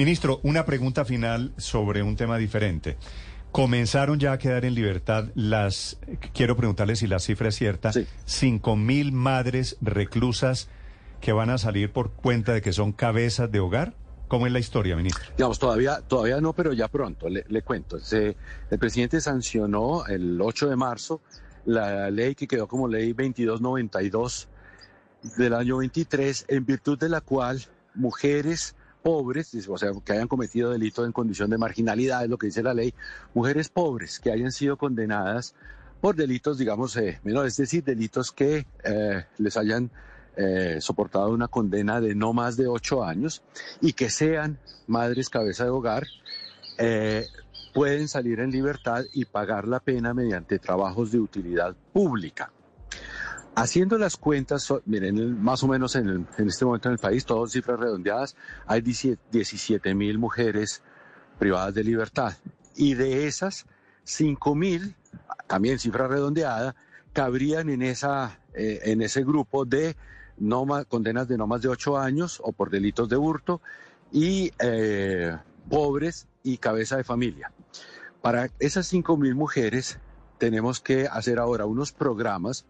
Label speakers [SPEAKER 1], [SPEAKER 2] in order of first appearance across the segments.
[SPEAKER 1] Ministro, una pregunta final sobre un tema diferente. Comenzaron ya a quedar en libertad las, quiero preguntarle si la cifra es cierta, cinco mil madres reclusas que van a salir por cuenta de que son cabezas de hogar. ¿Cómo es la historia, ministro?
[SPEAKER 2] Digamos, todavía, todavía no, pero ya pronto, le, cuento. el presidente sancionó el 8 de marzo la ley que quedó como ley 2292 del año 23, en virtud de la cual mujeres pobres, o sea, que hayan cometido delitos en condición de marginalidad, es lo que dice la ley, mujeres pobres que hayan sido condenadas por delitos, digamos, eh, menores, es decir, delitos que eh, les hayan eh, soportado una condena de no más de ocho años y que sean madres cabeza de hogar, eh, pueden salir en libertad y pagar la pena mediante trabajos de utilidad pública. Haciendo las cuentas, miren, más o menos en, este momento en el país, todas cifras redondeadas, hay 17 mil mujeres privadas de libertad. Y de esas, 5 mil, también cifra redondeada, cabrían en, esa, eh, en ese grupo de no condenas de no más de ocho años o por delitos de hurto y eh, pobres y cabeza de familia. Para esas cinco mil mujeres tenemos que hacer ahora unos programas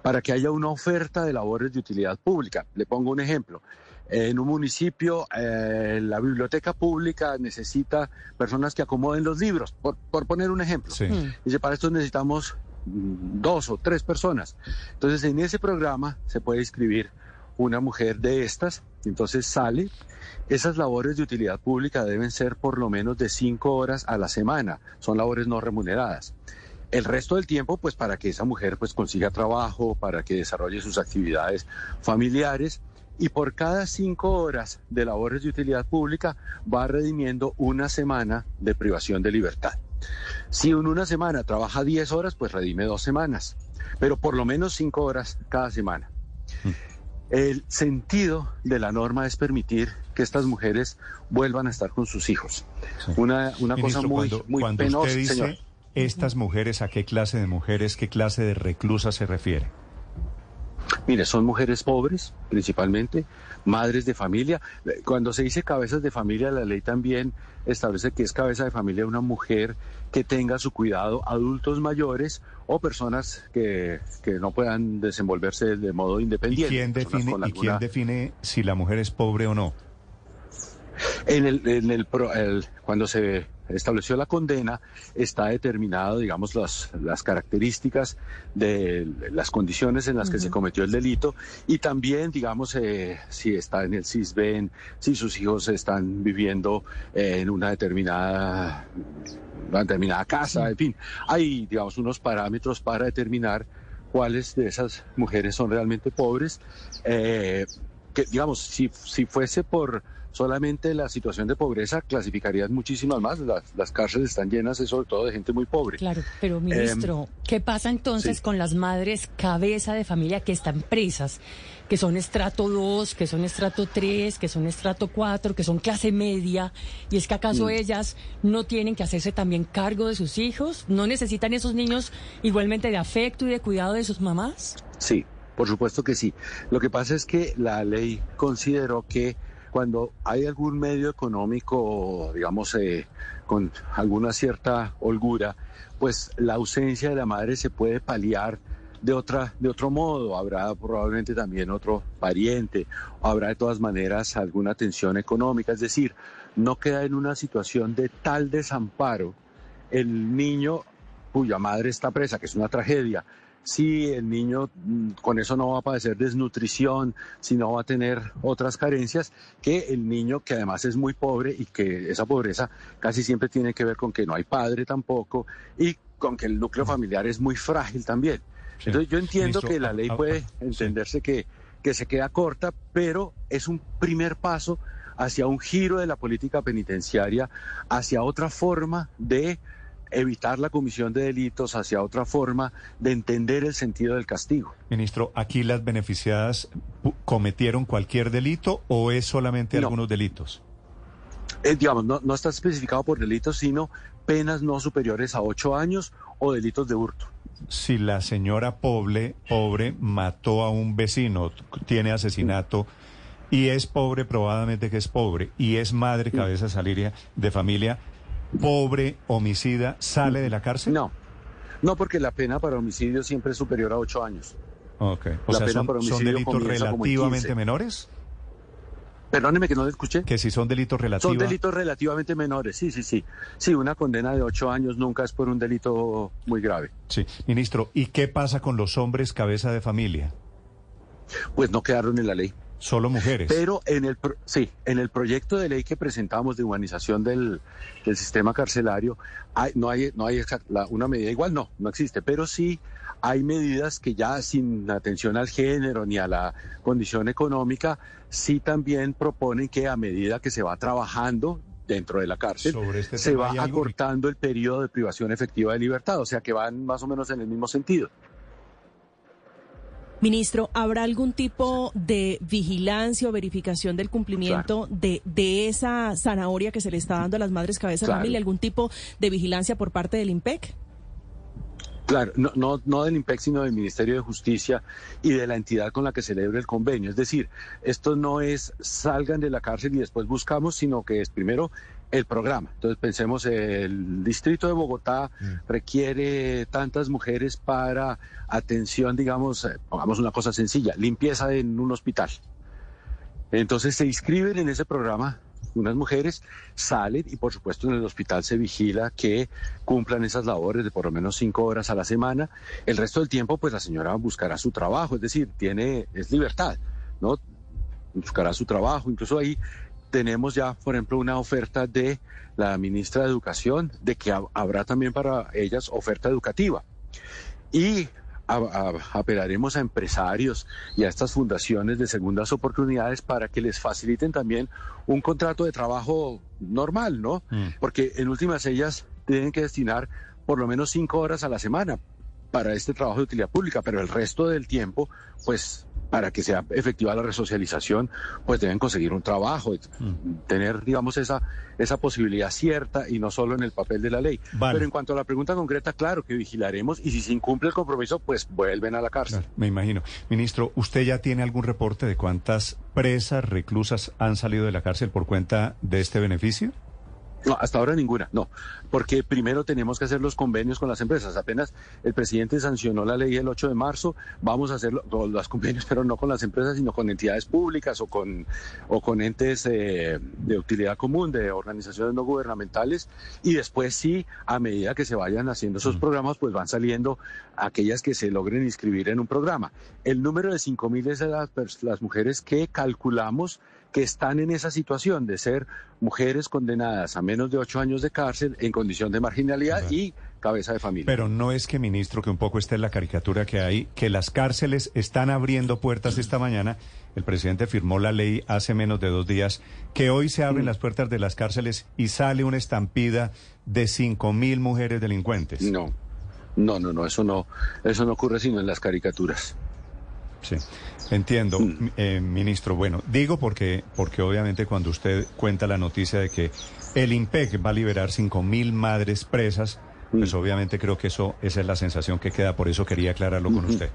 [SPEAKER 2] para que haya una oferta de labores de utilidad pública. Le pongo un ejemplo. En un municipio, eh, la biblioteca pública necesita personas que acomoden los libros, por, poner un ejemplo. Dice, para esto necesitamos dos o tres personas. Entonces, en ese programa se puede inscribir una mujer de estas, entonces sale. Esas labores de utilidad pública deben ser por lo menos de cinco horas a la semana, son labores no remuneradas. El resto del tiempo, pues para que esa mujer pues consiga trabajo, para que desarrolle sus actividades familiares y por cada cinco horas de labores de utilidad pública va redimiendo una semana de privación de libertad. Si en una semana trabaja 10 horas, pues redime dos semanas, pero por lo menos cinco horas cada semana. Mm. El sentido de la norma es permitir que estas mujeres vuelvan a estar con sus hijos. Una, una cosa muy, muy penosa,
[SPEAKER 1] dice Estas mujeres, ¿a qué clase de mujeres, qué clase de reclusas se refiere?
[SPEAKER 2] Mire, son mujeres pobres, principalmente, madres de familia. Cuando se dice cabezas de familia, la ley también establece que es cabeza de familia una mujer que tenga su cuidado adultos mayores o personas que, no puedan desenvolverse de modo independiente.
[SPEAKER 1] ¿Y quién define, ¿y quién define si la mujer es pobre o no?
[SPEAKER 2] En el, en el, cuando se estableció la condena, está determinado, digamos, las, las características de las condiciones en las que se cometió el delito y también, digamos, eh, si está en el CISBEN, si sus hijos están viviendo en una determinada, una determinada casa, en fin, hay, digamos, unos parámetros para determinar cuáles de esas mujeres son realmente pobres. Eh, que, digamos, si, si fuese por solamente la situación de pobreza clasificarían muchísimas más. Las, cárceles están llenas, sobre todo de gente muy pobre.
[SPEAKER 3] Claro, pero ministro, em, ¿qué pasa entonces con las madres cabeza de familia que están presas? que son estrato 2, que son estrato 3, que son estrato 4, que son clase media, y es que acaso mm. ellas no tienen que hacerse también cargo de sus hijos, no necesitan esos niños igualmente de afecto y de cuidado de sus mamás?
[SPEAKER 2] Sí, por supuesto que sí. Lo que pasa es que la ley consideró que cuando hay algún medio económico, digamos, eh, con alguna cierta holgura, pues la ausencia de la madre se puede paliar de otra de otro modo. Habrá probablemente también otro pariente. Habrá de todas maneras alguna tensión económica. Es decir no queda en una situación de tal desamparo el niño cuya madre está presa que es una tragedia si el niño mm, con eso no va a padecer desnutrición, si no va a tener otras carencias, que el niño que además es muy pobre y que esa pobreza casi siempre tiene que ver con que no hay padre tampoco y con que el núcleo familiar es muy frágil también. Entonces yo entiendo que la ley ah, puede ah, entenderse que, que se queda corta, pero es un primer paso hacia un giro de la política penitenciaria, hacia otra forma de evitar la comisión de delitos hacia otra forma de entender el sentido del castigo.
[SPEAKER 1] Ministro, ¿aquí las beneficiadas cometieron cualquier delito o es solamente algunos delitos?
[SPEAKER 2] Eh, digamos, no, no está especificado por delitos, sino penas no superiores a ocho años o delitos de hurto.
[SPEAKER 1] Si la señora pobre, pobre mató a un vecino, tiene asesinato, y es pobre, probadamente que es pobre, y es madre, cabeza salir de familia, pobre, homicida, ¿sale de la cárcel?
[SPEAKER 2] No, no, porque la pena para homicidio siempre es superior a ocho años.
[SPEAKER 1] Ok, o sea, son, son delitos relativamente menores.
[SPEAKER 2] Perdóneme que no le escuché.
[SPEAKER 1] Que si son delitos relativamente...
[SPEAKER 2] Son delitos relativamente menores, sí, sí, sí. Sí, una condena de ocho años nunca es por un delito muy grave.
[SPEAKER 1] Sí. Ministro, ¿y qué pasa con los hombres cabeza de familia?
[SPEAKER 2] Pues no quedaron en la ley.
[SPEAKER 1] Solo mujeres.
[SPEAKER 2] Pero en el sí, en el proyecto de ley que presentamos de humanización del, sistema carcelario, hay, no hay, no hay una medida igual, no, no existe, pero sí hay medidas que ya sin atención al género ni a la condición económica, sí también proponen que a medida que se va trabajando dentro de la cárcel, este se va acortando el periodo de privación efectiva de libertad, o sea que van más o menos en el mismo sentido.
[SPEAKER 4] Ministro, ¿habrá algún tipo de vigilancia o verificación del cumplimiento de, de esa zanahoria que se le está dando a las madres cabeza de familia? ¿Algún tipo de vigilancia por parte del IMPEC?
[SPEAKER 2] Claro, no, no, no del IMPEC, sino del Ministerio de Justicia y de la entidad con la que celebra el convenio. Es decir, esto no es salgan de la cárcel y después buscamos, sino que es primero el programa. Entonces pensemos, el distrito de Bogotá mm. requiere tantas mujeres para atención, digamos, eh, pongamos una cosa sencilla, limpieza en un hospital. Entonces se inscriben en ese programa unas mujeres, salen y por supuesto en el hospital se vigila que cumplan esas labores de por lo menos cinco horas a la semana. El resto del tiempo pues la señora buscará su trabajo, es decir, tiene, es libertad, ¿no? Buscará su trabajo, incluso ahí tenemos ya, por ejemplo, una oferta de la ministra de Educación de que habrá también para ellas oferta educativa. Y apelaremos a empresarios y a estas fundaciones de segundas oportunidades para que les faciliten también un contrato de trabajo normal, ¿no? Mm. Porque en últimas ellas tienen que destinar por lo menos cinco horas a la semana para este trabajo de utilidad pública, pero el resto del tiempo, pues para que sea efectiva la resocialización, pues deben conseguir un trabajo, mm. tener, digamos, esa, esa posibilidad cierta y no solo en el papel de la ley. Pero en cuanto a la pregunta concreta, claro que vigilaremos y si se incumple el compromiso, pues vuelven a la cárcel.
[SPEAKER 1] me imagino. Ministro, ¿usted ya tiene algún reporte de cuántas presas reclusas han salido de la cárcel por cuenta de este beneficio?
[SPEAKER 2] No, hasta ahora ninguna, no, porque primero tenemos que hacer los convenios con las empresas. Apenas el presidente sancionó la ley el 8 de marzo, vamos a hacer los convenios, pero no con las empresas, sino con entidades públicas o con, o con entes eh, de utilidad común, de organizaciones no gubernamentales, y después sí, a medida que se vayan haciendo esos mm. programas, pues van saliendo aquellas que se logren inscribir en un programa. El número de 5.000 es las, las mujeres que calculamos que están en esa situación de ser mujeres condenadas a menos de ocho años de cárcel en condición de marginalidad y cabeza de familia.
[SPEAKER 1] Pero no es que, ministro, que un poco esté en la caricatura que hay, que las cárceles están abriendo puertas esta mañana. El presidente firmó la ley hace menos de dos días, que hoy se abren mm. las puertas de las cárceles y sale una estampida de cinco mil mujeres delincuentes.
[SPEAKER 2] No, no, no, no, eso no, eso no ocurre sino en las caricaturas.
[SPEAKER 1] Sí, entiendo, mm. eh, ministro. Bueno, digo porque, porque obviamente cuando usted cuenta la noticia de que el IMPEC va a liberar cinco mil madres presas, pues mm. obviamente creo que eso, esa es la sensación que queda, por eso quería aclararlo con usted.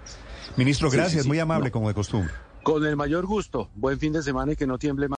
[SPEAKER 1] Ministro, gracias, muy amable como de costumbre.
[SPEAKER 2] Con el mayor gusto. Buen fin de semana y que no tiemble más.